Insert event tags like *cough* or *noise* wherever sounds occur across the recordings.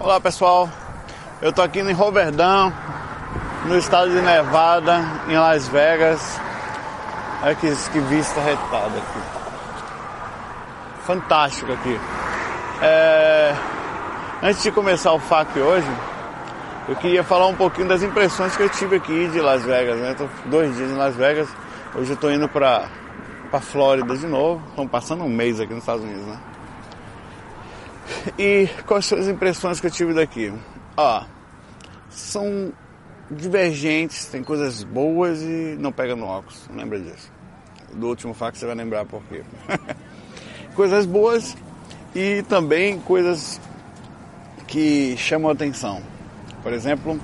Olá pessoal, eu tô aqui em Roverdão, no estado de Nevada, em Las Vegas. Olha que, que vista retada aqui. Fantástico aqui. É... Antes de começar o FAQ hoje, eu queria falar um pouquinho das impressões que eu tive aqui de Las Vegas. Né? Tô dois dias em Las Vegas, hoje eu tô indo pra, pra Flórida de novo. Estamos passando um mês aqui nos Estados Unidos, né? E quais são as impressões que eu tive daqui? Ó, são divergentes, tem coisas boas e não pega no óculos, lembra disso. Do último fato você vai lembrar por quê. *laughs* coisas boas e também coisas que chamam a atenção. Por exemplo,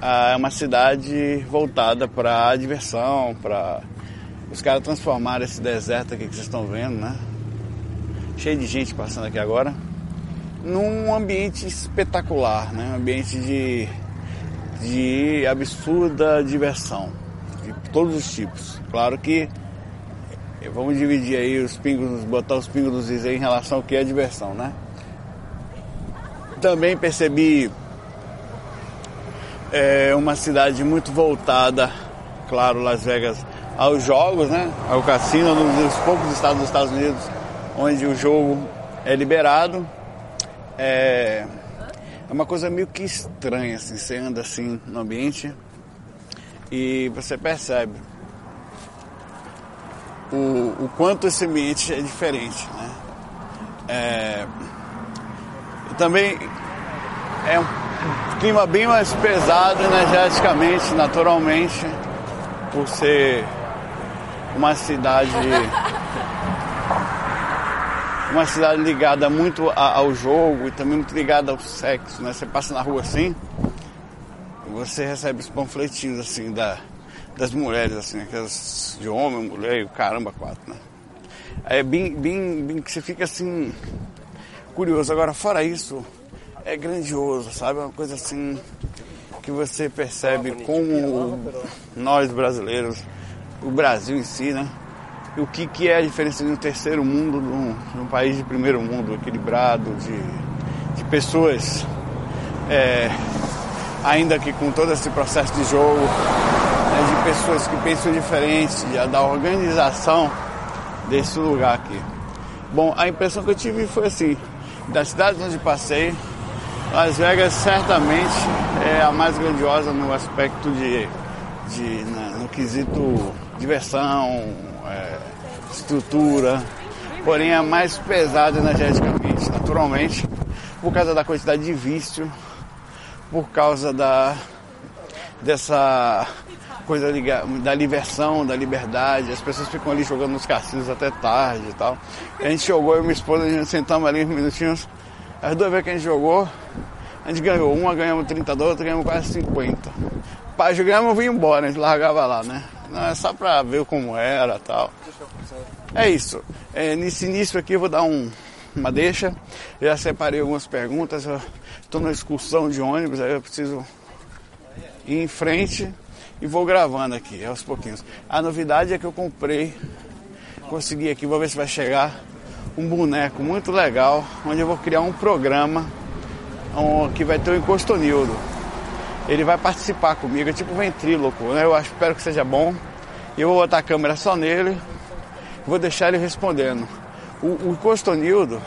é uma cidade voltada para a diversão, para os caras transformarem esse deserto aqui que vocês estão vendo, né? Cheio de gente passando aqui agora num ambiente espetacular, né? um ambiente de, de absurda diversão, de todos os tipos. Claro que vamos dividir aí os pingos, botar os pingos dos is em relação ao que é diversão, né? Também percebi é, uma cidade muito voltada, claro, Las Vegas, aos jogos, né? Ao cassino, um dos poucos estados dos Estados Unidos onde o jogo é liberado é, é uma coisa meio que estranha, assim, você anda assim no ambiente e você percebe o, o quanto esse ambiente é diferente, né? É, também é um clima bem mais pesado energeticamente, naturalmente, por ser uma cidade uma cidade ligada muito ao jogo e também muito ligada ao sexo, né? Você passa na rua assim, você recebe os panfletinhos assim da, das mulheres, assim, aquelas de homem, mulher e o caramba, quatro, né? É bem, bem, bem que você fica assim curioso. Agora, fora isso, é grandioso, sabe? É uma coisa assim que você percebe como nós brasileiros, o Brasil em si, né? O que, que é a diferença de um terceiro mundo de um, país de primeiro mundo, equilibrado, de, de pessoas, é, ainda que com todo esse processo de jogo, né, de pessoas que pensam diferente, da organização desse lugar aqui. Bom, a impressão que eu tive foi assim, das cidades onde passei, Las Vegas certamente é a mais grandiosa no aspecto de, de no quesito diversão, estrutura, porém é mais pesada energeticamente, naturalmente, por causa da quantidade de vício, por causa da dessa coisa da diversão, da liberdade, as pessoas ficam ali jogando nos cassinos até tarde e tal. A gente jogou, eu e minha esposa, a gente sentamos ali uns minutinhos, as duas vezes que a gente jogou, a gente ganhou uma, ganhamos 30 da outra, ganhamos quase 50. Pá, jogamos e vim embora, a gente largava lá, né? Não, é só pra ver como era tal. É isso. É, nesse início aqui eu vou dar um, uma deixa. Já separei algumas perguntas. Estou na excursão de ônibus, aí eu preciso ir em frente e vou gravando aqui aos pouquinhos. A novidade é que eu comprei, consegui aqui, vou ver se vai chegar, um boneco muito legal, onde eu vou criar um programa um, que vai ter o Encostonildo ele vai participar comigo, é tipo ventríloco, né? Eu acho, espero que seja bom. E eu vou botar a câmera só nele, vou deixar ele respondendo. O, o Costonildo,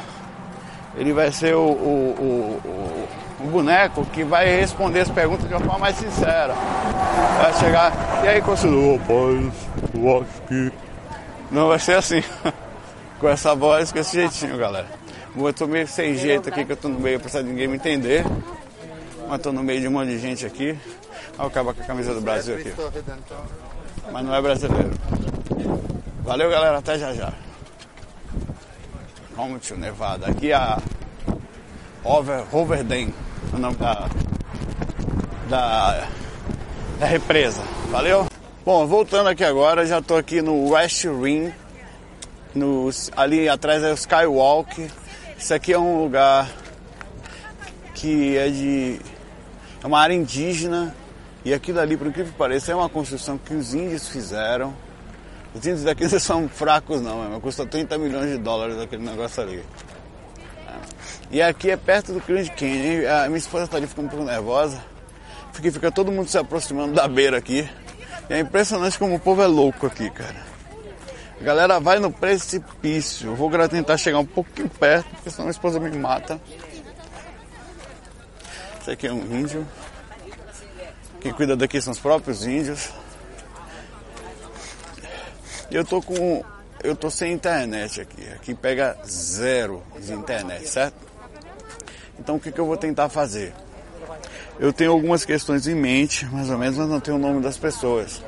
ele vai ser o, o, o, o, boneco que vai responder as perguntas de uma forma mais sincera. Vai chegar, e aí Costonildo, rapaz, eu acho que. Não vai ser assim, *laughs* com essa voz, com esse jeitinho, galera. Eu tô meio sem jeito aqui, que eu tô no meio, apesar de ninguém me entender. Mas estou no meio de um monte de gente aqui. Olha o com a camisa do Brasil aqui. Mas não é brasileiro. Valeu, galera. Até já já. Vamos, tio Nevada. Aqui é a Over, Overden, o nome da, da, da represa. Valeu? Bom, voltando aqui agora, já estou aqui no West. Nos, ali atrás é o Skywalk. Isso aqui é um lugar que é de é uma área indígena e aquilo ali, por incrível que pareça, é uma construção que os índios fizeram. Os índios daqui *laughs* não são fracos não, mas custa 30 milhões de dólares aquele negócio ali. E aqui é perto do Grand Canyon. A minha esposa está ali ficando um pouco nervosa. Porque fica todo mundo se aproximando da beira aqui. E é impressionante como o povo é louco aqui, cara. A galera vai no precipício. Eu vou tentar chegar um pouquinho perto, porque senão a esposa me mata. Esse aqui é um índio. Quem cuida daqui são os próprios índios. Eu tô com. Eu tô sem internet aqui. Aqui pega zero de internet, certo? Então o que, que eu vou tentar fazer? Eu tenho algumas questões em mente, mais ou menos, mas não tenho o nome das pessoas.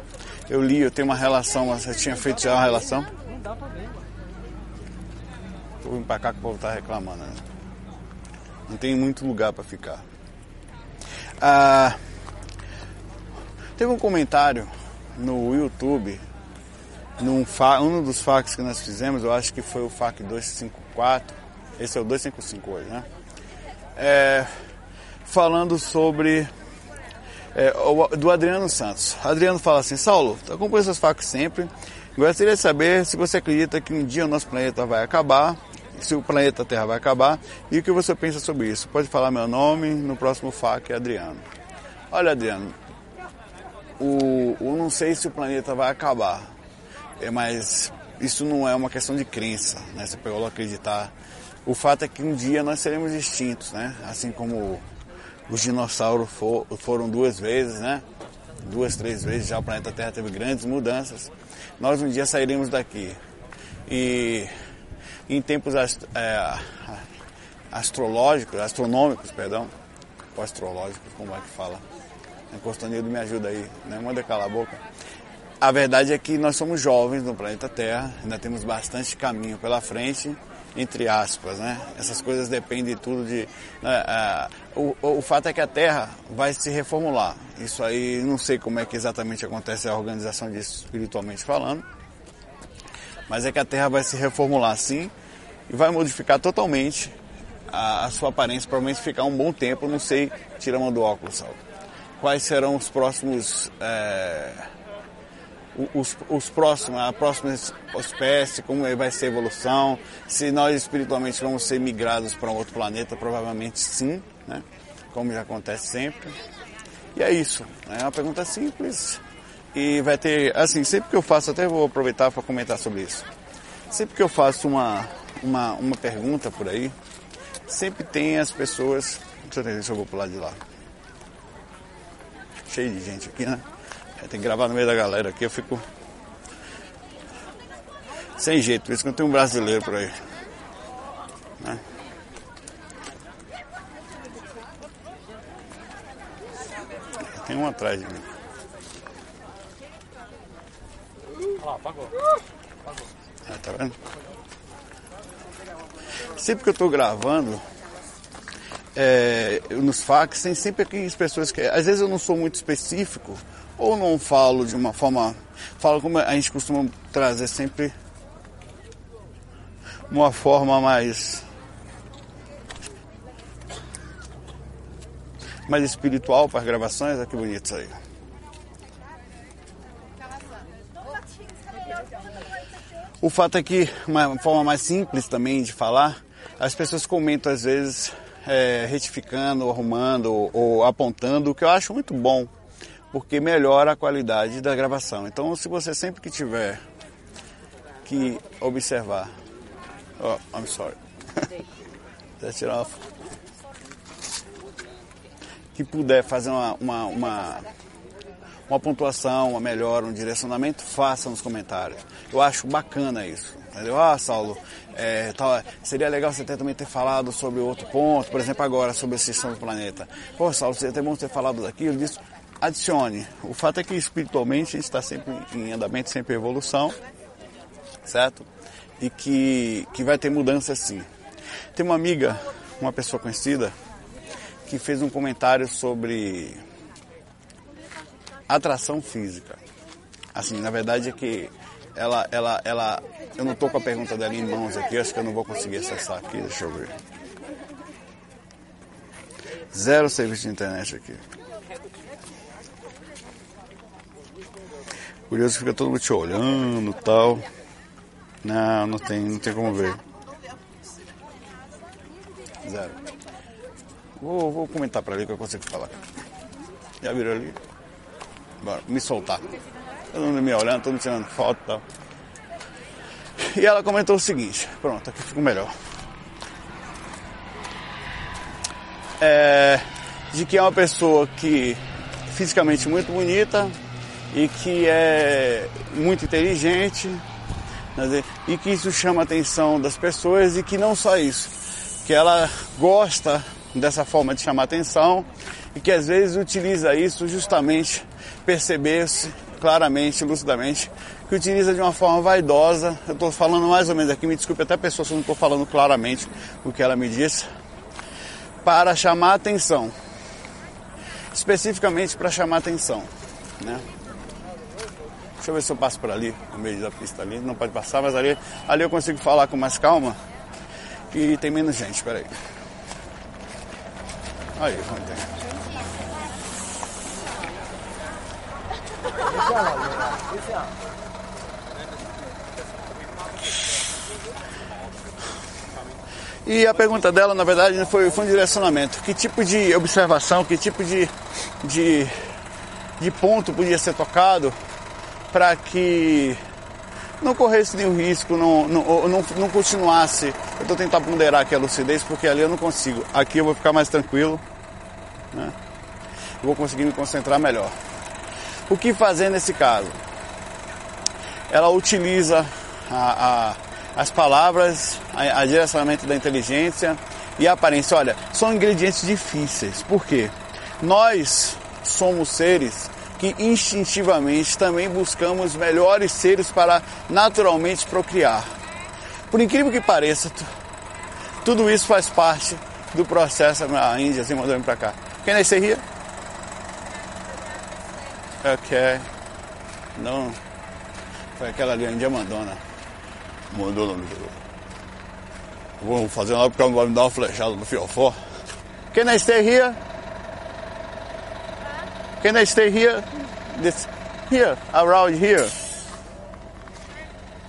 Eu li, eu tenho uma relação, você tinha feito já uma relação? Vou vir pra cá que o povo tá reclamando, né? Não tem muito lugar para ficar. Ah, teve um comentário no YouTube, num fa, um dos facs que nós fizemos, eu acho que foi o FAC 254, esse é o 255 hoje, né? É, falando sobre é, do Adriano Santos. Adriano fala assim, Saulo, acompanho essas facs sempre. Gostaria de saber se você acredita que um dia o nosso planeta vai acabar se o planeta Terra vai acabar e o que você pensa sobre isso. Pode falar meu nome no próximo FAQ, Adriano. Olha, Adriano, o, eu não sei se o planeta vai acabar, é, mas isso não é uma questão de crença, né? Você pegou acreditar. O fato é que um dia nós seremos extintos, né? Assim como os dinossauros for, foram duas vezes, né? Duas, três vezes já o planeta Terra teve grandes mudanças. Nós um dia sairemos daqui. E em tempos ast é, astrológicos, astronômicos, perdão, ou astrológicos, como é que fala? A Costanildo me ajuda aí, né? Manda calar a boca. A verdade é que nós somos jovens no planeta Terra, ainda temos bastante caminho pela frente, entre aspas, né? Essas coisas dependem tudo de... Né? É, o, o fato é que a Terra vai se reformular. Isso aí, não sei como é que exatamente acontece a organização disso espiritualmente falando, mas é que a Terra vai se reformular sim e vai modificar totalmente a, a sua aparência, provavelmente ficar um bom tempo, não sei, tira a mão do óculos, Saulo. Quais serão os próximos, é, os, os próximos, a próxima espécie, como vai ser a evolução, se nós espiritualmente vamos ser migrados para um outro planeta, provavelmente sim, né? como já acontece sempre. E é isso, é uma pergunta simples, e vai ter, assim, sempre que eu faço, até vou aproveitar para comentar sobre isso. Sempre que eu faço uma, uma, uma pergunta por aí, sempre tem as pessoas. Deixa eu, ver se eu vou lado de lá. Cheio de gente aqui, né? Tem que gravar no meio da galera aqui, eu fico. Sem jeito, por isso que não tem um brasileiro por aí. Né? Tem um atrás de mim. Ó, apagou. apagou. Ah, tá vendo? Sempre que eu estou gravando, é, nos fax, tem sempre aquelas pessoas que. Às vezes eu não sou muito específico, ou não falo de uma forma. Falo como a gente costuma trazer sempre uma forma mais. mais espiritual para as gravações. Olha que bonito isso aí. O fato é que, uma forma mais simples também de falar, as pessoas comentam às vezes é, retificando, arrumando ou, apontando, o que eu acho muito bom, porque melhora a qualidade da gravação. Então, se você sempre que tiver que observar, oh, I'm sorry, *laughs* tirar que puder fazer uma, uma, uma uma pontuação, uma melhora, um direcionamento, faça nos comentários. Eu acho bacana isso. Entendeu? Ah, Saulo, é, tá, seria legal você ter, também ter falado sobre outro ponto, por exemplo, agora sobre a extinção do planeta. Pô, Saulo, seria até bom ter falado daquilo, disso. Adicione. O fato é que espiritualmente a gente está sempre em andamento, sempre em evolução, certo? E que, que vai ter mudança sim. Tem uma amiga, uma pessoa conhecida, que fez um comentário sobre atração física. Assim, na verdade é que ela, ela, ela, eu não estou com a pergunta dela em mãos aqui, acho que eu não vou conseguir acessar aqui, deixa eu ver. Zero serviço de internet aqui. Curioso fica todo mundo te olhando tal. Não, não tem, não tem como ver. fizeram. Vou, vou comentar para ali que eu consigo falar. Já viram ali? Me soltar. Todo mundo me olhando, todo mundo tirando foto e tal. E ela comentou o seguinte, pronto, aqui ficou melhor. É, de que é uma pessoa que fisicamente muito bonita e que é muito inteligente né, e que isso chama a atenção das pessoas e que não só isso, que ela gosta dessa forma de chamar atenção e que às vezes utiliza isso justamente perceber-se claramente, lucidamente, que utiliza de uma forma vaidosa. Eu estou falando mais ou menos aqui, me desculpe até a pessoa se eu não estou falando claramente o que ela me disse, para chamar atenção. Especificamente para chamar atenção. Né? Deixa eu ver se eu passo por ali, no meio da pista ali. Não pode passar, mas ali, ali eu consigo falar com mais calma. E tem menos gente, peraí. Aí, vamos ter. E a pergunta dela, na verdade, foi, foi um direcionamento. Que tipo de observação, que tipo de, de, de ponto podia ser tocado para que não corresse nenhum risco, não, não, não, não continuasse. Eu estou tentando ponderar aqui a lucidez, porque ali eu não consigo. Aqui eu vou ficar mais tranquilo. Né? Eu vou conseguir me concentrar melhor. O que fazer nesse caso? Ela utiliza a, a, as palavras, a, a direcionamento da inteligência e a aparência. Olha, são ingredientes difíceis. Por quê? Nós somos seres que instintivamente também buscamos melhores seres para naturalmente procriar. Por incrível que pareça, tudo isso faz parte do processo. A Índia assim mandou para cá. Quem é esse ria? Ok. Não. Foi aquela ali, a Índia Mandona. Mandou no Vou fazer lá porque vai me dar uma flechada no fiofó. Can I stay here? Can I stay here? This, here, around here.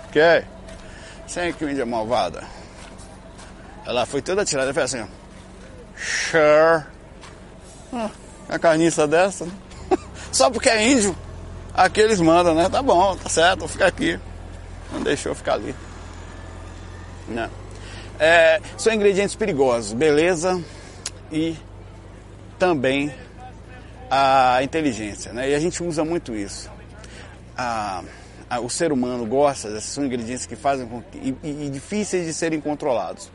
Ok. Sem que Índia malvada. Ela foi toda tirada, foi assim. Sure. Ah, a carniça dessa, né? Só porque é índio, aqui eles mandam, né? Tá bom, tá certo, vou ficar aqui. Não deixou ficar ali. Não. É, são ingredientes perigosos, beleza e também a inteligência, né? E a gente usa muito isso. A, a, o ser humano gosta, são ingredientes que fazem com que, e, e, difíceis de serem controlados.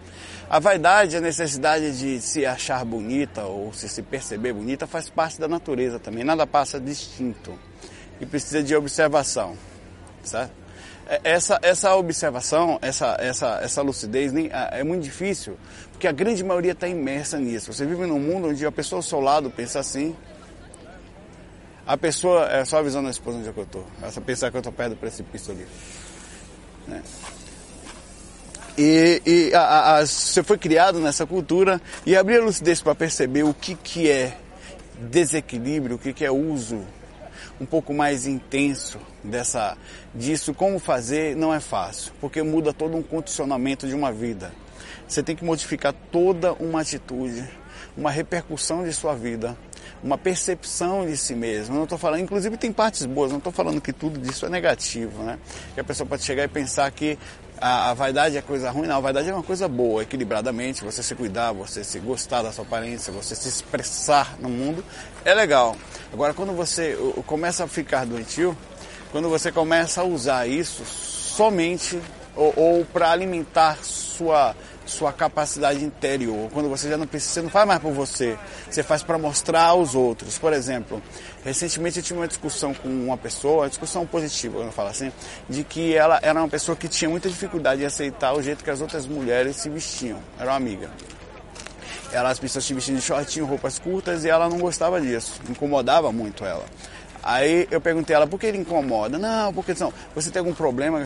A vaidade, a necessidade de se achar bonita ou se se perceber bonita faz parte da natureza também. Nada passa distinto e precisa de observação, certo? É, essa, essa observação, essa, essa, essa lucidez nem, é muito difícil, porque a grande maioria está imersa nisso. Você vive num mundo onde a pessoa ao seu lado pensa assim, a pessoa, é só avisando a esposa onde é que eu estou, essa pensar que eu estou perto do precipício ali. Né? E, e a, a, você foi criado nessa cultura e abrir a lucidez para perceber o que, que é desequilíbrio, o que, que é uso um pouco mais intenso dessa, disso, como fazer, não é fácil, porque muda todo um condicionamento de uma vida. Você tem que modificar toda uma atitude, uma repercussão de sua vida, uma percepção de si mesmo. não estou falando, inclusive tem partes boas, não estou falando que tudo disso é negativo, né? Que a pessoa pode chegar e pensar que a, a, vaidade é coisa ruim, não, a vaidade é uma coisa boa, equilibradamente, você se cuidar, você se gostar da sua aparência, você se expressar no mundo, é legal. Agora, quando você começa a ficar doentio, quando você começa a usar isso somente ou, ou para alimentar sua sua capacidade interior, quando você já não precisa, você não faz mais por você, você faz para mostrar aos outros. Por exemplo, recentemente eu tive uma discussão com uma pessoa, uma discussão positiva, eu falo assim, de que ela era uma pessoa que tinha muita dificuldade em aceitar o jeito que as outras mulheres se vestiam. Era uma amiga. Ela, as pessoas se vestiam de shortinho, roupas curtas e ela não gostava disso, incomodava muito ela. Aí eu perguntei a ela, por que ele incomoda? Não, porque não, você tem algum problema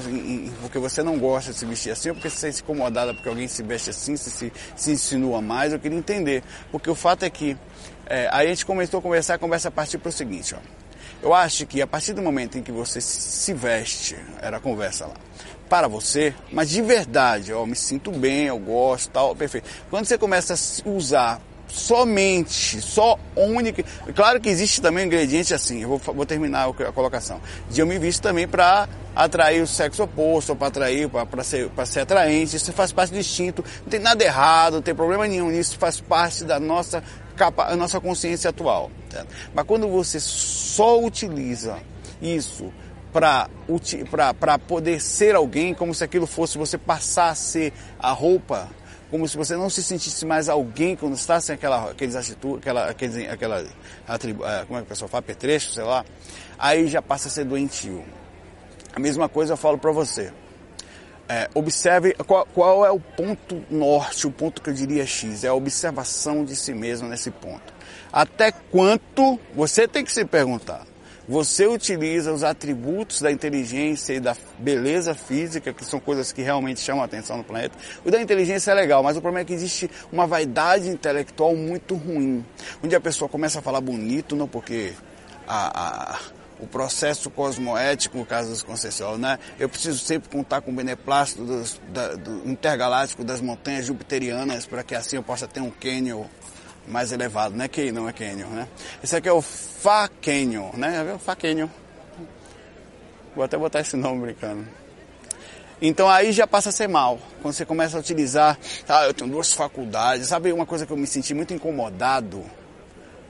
porque você não gosta de se vestir assim, ou porque você se incomodada porque alguém se veste assim, se, se, se insinua mais, eu queria entender. Porque o fato é que, é, aí a gente começou a conversar, a conversa partiu para o seguinte, ó. Eu acho que a partir do momento em que você se veste, era a conversa lá, para você, mas de verdade, ó, me sinto bem, eu gosto, tal, perfeito. Quando você começa a usar somente, só única. Claro que existe também um ingrediente assim, eu vou, vou terminar a colocação. De eu me visto também para atrair o sexo oposto, para atrair, para ser, ser atraente, isso faz parte do instinto, não tem nada errado, não tem problema nenhum nisso, faz parte da nossa, capa, nossa consciência atual. Certo? Mas quando você só utiliza isso para poder ser alguém, como se aquilo fosse você passar a ser a roupa como se você não se sentisse mais alguém quando está sem aquela, aqueles atitudes, aquela, aqueles, aquela atribu, é, como é que o pessoal fala, petrecho, sei lá, aí já passa a ser doentio. A mesma coisa eu falo para você. É, observe qual, qual, é o ponto norte, o ponto que eu diria X, é a observação de si mesmo nesse ponto. Até quanto você tem que se perguntar você utiliza os atributos da inteligência e da beleza física, que são coisas que realmente chamam a atenção no planeta. O da inteligência é legal, mas o problema é que existe uma vaidade intelectual muito ruim, onde a pessoa começa a falar bonito, não porque a, a o processo cosmoético, no caso dos concessionários, né? Eu preciso sempre contar com o beneplácito dos, da, do intergaláctico das montanhas jupiterianas para que assim eu possa ter um cânion mais elevado, não é que não é Canyon, né? Esse aqui é o Fa Canyon, né? Canyon. Vou até botar esse nome brincando. Então aí já passa a ser mal. Quando você começa a utilizar, ah, eu tenho duas faculdades. Sabe uma coisa que eu me senti muito incomodado?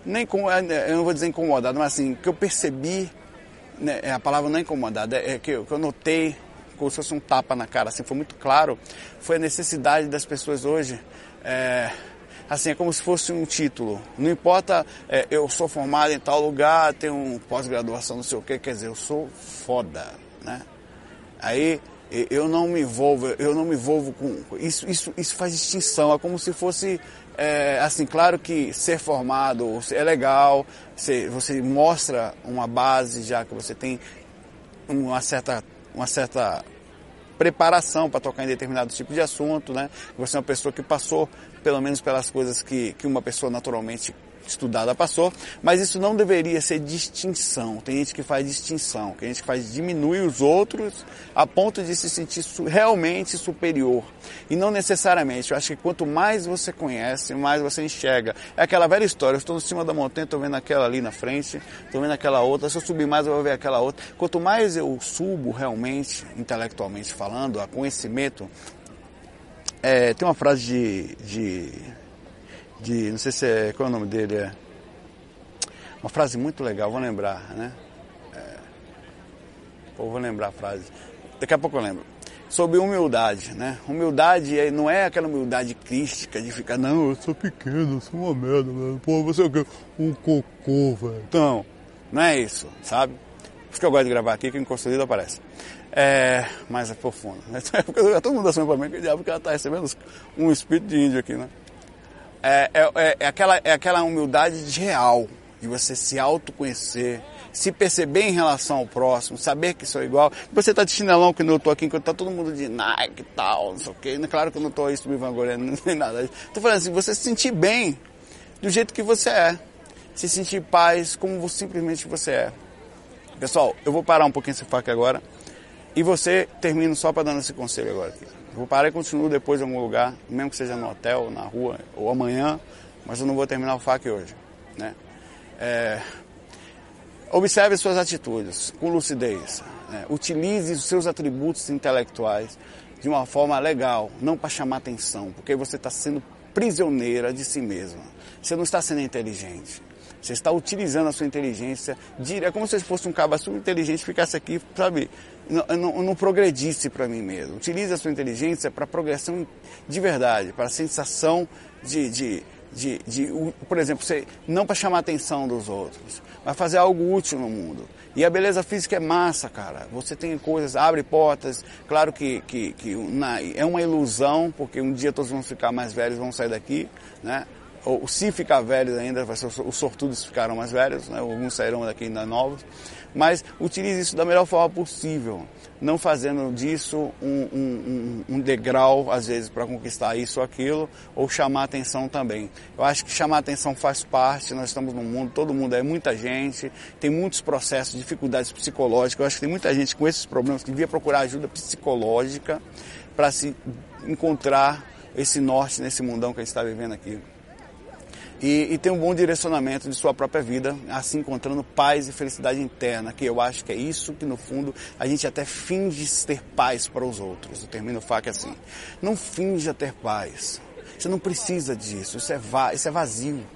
Nem com, é, eu não vou dizer incomodado, mas assim, que eu percebi, né, a palavra não é incomodado, é, é que, eu, que eu notei, como se fosse um tapa na cara, assim, foi muito claro, foi a necessidade das pessoas hoje. É, assim, é como se fosse um título. Não importa, é, eu sou formado em tal lugar, tenho um pós-graduação, não sei o que, quer dizer, eu sou foda, né? Aí eu não me envolvo, eu não me envolvo com isso, isso, isso faz distinção, é como se fosse é, assim, claro que ser formado é legal, você, você mostra uma base já que você tem uma certa, uma certa preparação para tocar em determinado tipo de assunto, né? Você é uma pessoa que passou pelo menos pelas coisas que, que uma pessoa naturalmente estudada passou, mas isso não deveria ser distinção. Tem gente que faz distinção, tem gente que faz diminui os outros a ponto de se sentir realmente superior. E não necessariamente. Eu acho que quanto mais você conhece, mais você enxerga. É aquela velha história, eu estou em cima da montanha, estou vendo aquela ali na frente, estou vendo aquela outra, se eu subir mais eu vou ver aquela outra. Quanto mais eu subo realmente, intelectualmente falando, a conhecimento, é, tem uma frase de, de, de, Não sei se é. Qual é o nome dele? É, uma frase muito legal, vou lembrar, né? É, pô, vou lembrar a frase. Daqui a pouco eu lembro. Sobre humildade, né? Humildade é, não é aquela humildade crística de ficar, não, eu sou pequeno, eu sou uma merda, velho. Pô, você é o quê? Um cocô, velho. Então, não é isso, sabe? Por isso que eu gosto de gravar aqui, que em construído aparece é, mais profundo. Todo mundo assim para mim que diabo que ela está recebendo um espírito de índio aqui, né? É, é, é, é, aquela, é aquela humildade de real, de você se autoconhecer, se perceber em relação ao próximo, saber que sou igual. Você está de chinelão que eu estou aqui, enquanto está todo mundo de Nike e tal, não sei o quê. Claro que eu não estou isso me vangloriando, *laughs* nem nada. Estou falando assim, você se sentir bem do jeito que você é. Se sentir paz como simplesmente você é. Pessoal, eu vou parar um pouquinho esse faca agora. E você, termino só para dar esse conselho agora aqui. Vou parar e continuo depois em algum lugar, mesmo que seja no hotel, na rua ou amanhã, mas eu não vou terminar o FAQ hoje. Né? É, observe suas atitudes com lucidez. Né? Utilize os seus atributos intelectuais de uma forma legal, não para chamar atenção, porque você está sendo prisioneira de si mesma. Você não está sendo inteligente. Você está utilizando a sua inteligência. É como se fosse um super inteligente ficasse aqui, sabe? Não, não, não progredisse para mim mesmo. Utilize a sua inteligência para progressão de verdade, para a sensação de, de, de, de, por exemplo, você, não para chamar a atenção dos outros, mas fazer algo útil no mundo. E a beleza física é massa, cara. Você tem coisas, abre portas. Claro que, que, que na, é uma ilusão, porque um dia todos vão ficar mais velhos, vão sair daqui, né? Ou se ficar velhos ainda, os sortudos ficaram mais velhos, né? alguns sairão daqui ainda novos, mas utilize isso da melhor forma possível, não fazendo disso um, um, um degrau, às vezes, para conquistar isso ou aquilo, ou chamar atenção também. Eu acho que chamar atenção faz parte, nós estamos num mundo, todo mundo é muita gente, tem muitos processos, dificuldades psicológicas, eu acho que tem muita gente com esses problemas que devia procurar ajuda psicológica para se encontrar esse norte nesse mundão que a gente está vivendo aqui e, e ter um bom direcionamento de sua própria vida, assim encontrando paz e felicidade interna, que eu acho que é isso que no fundo a gente até finge ter paz para os outros. Eu termino o FAQ assim. Não finja ter paz. Você não precisa disso, isso é, va isso é vazio.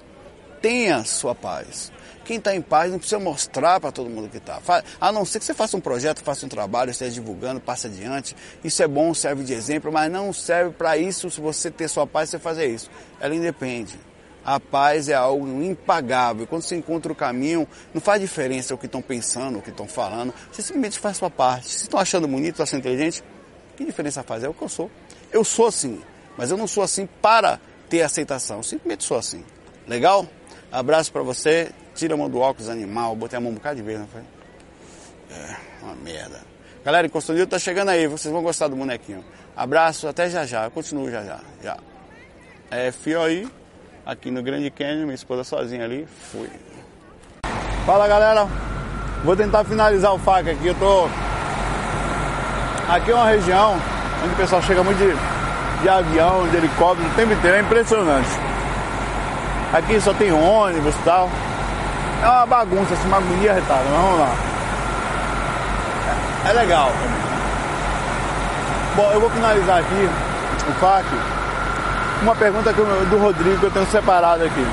Tenha sua paz. Quem está em paz não precisa mostrar para todo mundo que está. A não ser que você faça um projeto, faça um trabalho, esteja divulgando, passe adiante. Isso é bom, serve de exemplo, mas não serve para isso se você ter sua paz, você fazer isso. Ela independe a paz é algo impagável. Quando você encontra o caminho, não faz diferença o que estão pensando, o que estão falando. Você simplesmente faz sua parte. Se estão achando bonito, estão achando inteligente, que diferença faz? É o que eu sou. Eu sou assim, mas eu não sou assim para ter aceitação. Eu simplesmente sou assim. Legal? Abraço para você. Tira a mão do óculos animal. Botei a mão um bocado de vez, não foi? É, uma merda. Galera, Encostondil tá chegando aí. Vocês vão gostar do bonequinho. Abraço, até já já. Eu continuo já já. Já. É, fio aí aqui no Grande Canyon, minha esposa sozinha ali, fui. Fala galera, vou tentar finalizar o faca aqui, eu tô... Aqui é uma região onde o pessoal chega muito de, de avião, de helicóptero, o tempo inteiro, é impressionante. Aqui só tem ônibus e tal. É uma bagunça, assim, uma agonia retada, mas vamos lá. É, é legal. Bom, eu vou finalizar aqui o FAC uma pergunta do Rodrigo que eu tenho separado aqui.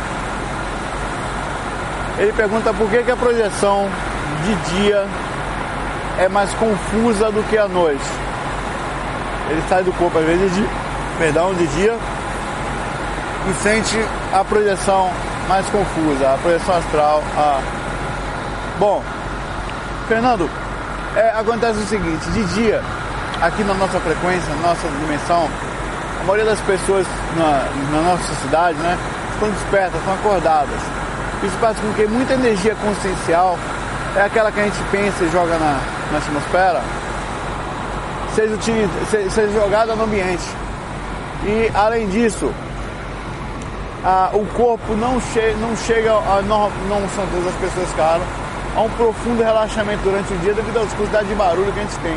Ele pergunta por que, que a projeção de dia é mais confusa do que a noite. Ele sai do corpo às vezes de, perdão, de dia e sente a projeção mais confusa, a projeção astral. A... Bom, Fernando, é, acontece o seguinte, de dia, aqui na nossa frequência, na nossa dimensão, a maioria das pessoas na, na nossa cidade, né, estão despertas, estão acordadas. Isso faz com que muita energia consciencial, é aquela que a gente pensa e joga na, na atmosfera, seja, seja jogada no ambiente. E além disso, o corpo não, che, não chega, a, não, não são todas as pessoas, claro, a um profundo relaxamento durante o dia devido à quantidade de barulho que a gente tem.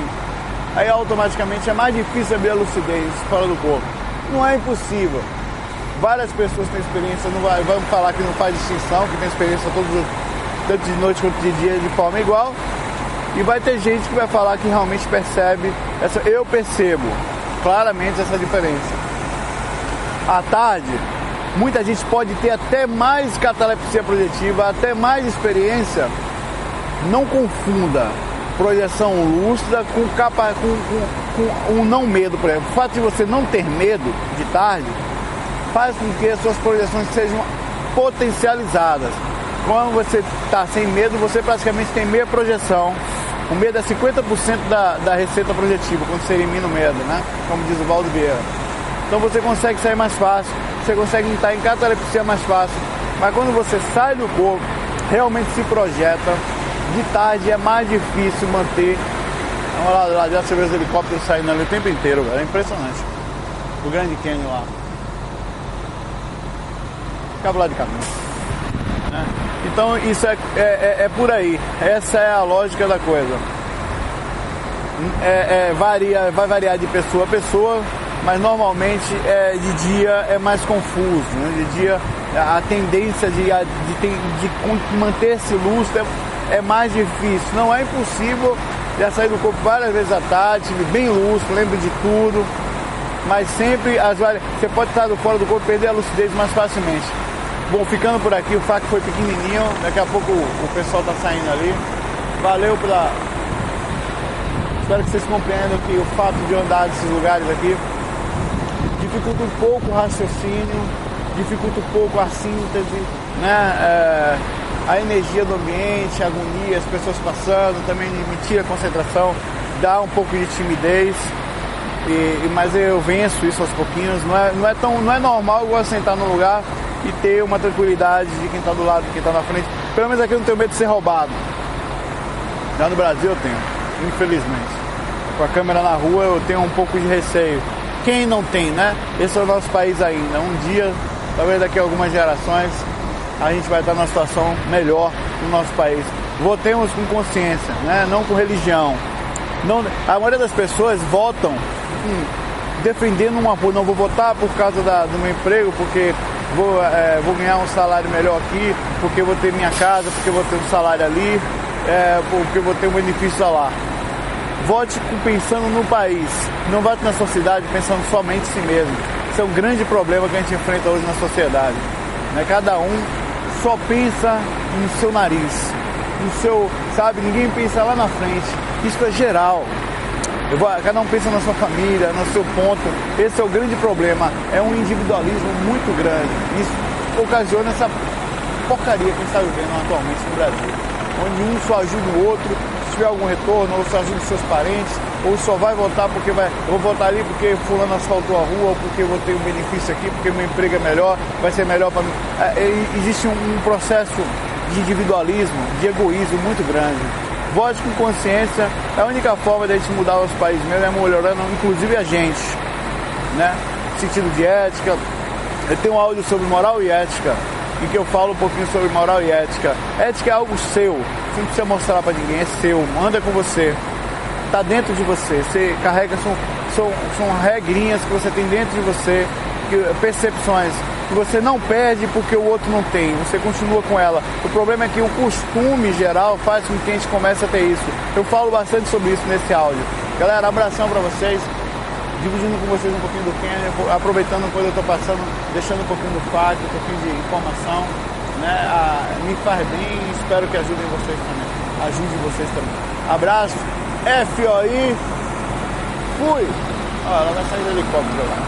Aí automaticamente é mais difícil abrir a lucidez fora do corpo. Não é impossível. Várias pessoas têm experiência, não vai, vamos falar que não faz distinção, que tem experiência todos os, tanto de noite quanto de dia de forma igual. E vai ter gente que vai falar que realmente percebe essa. Eu percebo claramente essa diferença. À tarde, muita gente pode ter até mais catalepsia projetiva, até mais experiência. Não confunda projeção lúcida com, capa, com, com, com um não medo, por exemplo. O fato de você não ter medo de tarde faz com que as suas projeções sejam potencializadas. Quando você está sem medo, você praticamente tem meia projeção. O medo é 50% da, da receita projetiva, quando você elimina o medo, né? Como diz o Valdo Vieira. Então você consegue sair mais fácil, você consegue entrar em catalepsia mais fácil. Mas quando você sai do corpo, realmente se projeta, de tarde é mais difícil manter. Vamos lá, já você vê os helicópteros saindo ali o tempo inteiro, cara. É impressionante. O grande Canyon lá. Ficava lá de caminho. Né? Então isso é, é, é, é, por aí. Essa é a lógica da coisa. É, é, varia, vai variar de pessoa a pessoa, mas normalmente é, de dia é mais confuso. Né? De dia a tendência de, de, de, de manter-se lúcido é é mais difícil. Não é impossível já sair do corpo várias vezes à tarde, bem lúcido, lembra de tudo, mas sempre as você pode estar fora do corpo e perder a lucidez mais facilmente. Bom, ficando por aqui, o fac foi pequenininho, daqui a pouco o pessoal está saindo ali. Valeu pela. Espero que vocês compreendam que o fato de andar nesses lugares aqui dificulta um pouco o raciocínio, dificulta um pouco a síntese, né? É a energia do ambiente, a agonia, as pessoas passando, também me tira a concentração, dá um pouco de timidez. E, mas eu venço isso aos pouquinhos. Não é, não é, tão, não é normal igual sentar num lugar e ter uma tranquilidade de quem está do lado, de quem está na frente. Pelo menos aqui eu não tenho medo de ser roubado. Já no Brasil eu tenho, infelizmente. Com a câmera na rua eu tenho um pouco de receio. Quem não tem, né? Esse é o nosso país ainda. Um dia, talvez daqui a algumas gerações, a gente vai estar numa situação melhor no nosso país. Votemos com consciência, né? não com religião. Não, a maioria das pessoas votam hum, defendendo uma não vou votar por causa da, do meu emprego, porque vou, é, vou ganhar um salário melhor aqui, porque vou ter minha casa, porque vou ter um salário ali, é, porque vou ter um benefício lá. Vote pensando no país, não vote na sua cidade pensando somente em si mesmo. Isso é um grande problema que a gente enfrenta hoje na sociedade. Né? Cada um só pensa no seu nariz, no seu, sabe, ninguém pensa lá na frente. Isso é geral. Vou, cada um pensa na sua família, no seu ponto. Esse é o grande problema. É um individualismo muito grande. Isso ocasiona essa porcaria que a gente está vivendo atualmente no Brasil. Onde um só ajuda o outro, se tiver algum retorno, ou só ajuda os seus parentes, ou só vai votar porque vai, vou votar ali porque fulano asfaltou a rua, ou porque eu vou ter um benefício aqui, porque meu emprego é melhor, vai ser melhor para mim. É, existe um, um processo de individualismo, de egoísmo muito grande. Vote com consciência é a única forma de a gente mudar os países mesmo, é melhorando inclusive a gente, né? Sentido de ética. Eu tenho um áudio sobre moral e ética, em que eu falo um pouquinho sobre moral e ética. Ética é algo seu, você não precisa mostrar para ninguém, é seu, manda com você, está dentro de você, você carrega, são, são, são regrinhas que você tem dentro de você, percepções que você não perde porque o outro não tem, você continua com ela. O problema é que o costume geral faz com que a gente comece a ter isso. Eu falo bastante sobre isso nesse áudio. Galera, abração para vocês, dividindo com vocês um pouquinho do Kenner, aproveitando quando eu estou passando, deixando um pouquinho do fato, um pouquinho de informação. Né? Ah, me faz bem e espero que ajudem vocês também. Ajude vocês também. Abraço, FOI, fui! Ó, ela vai sair do helicóptero lá.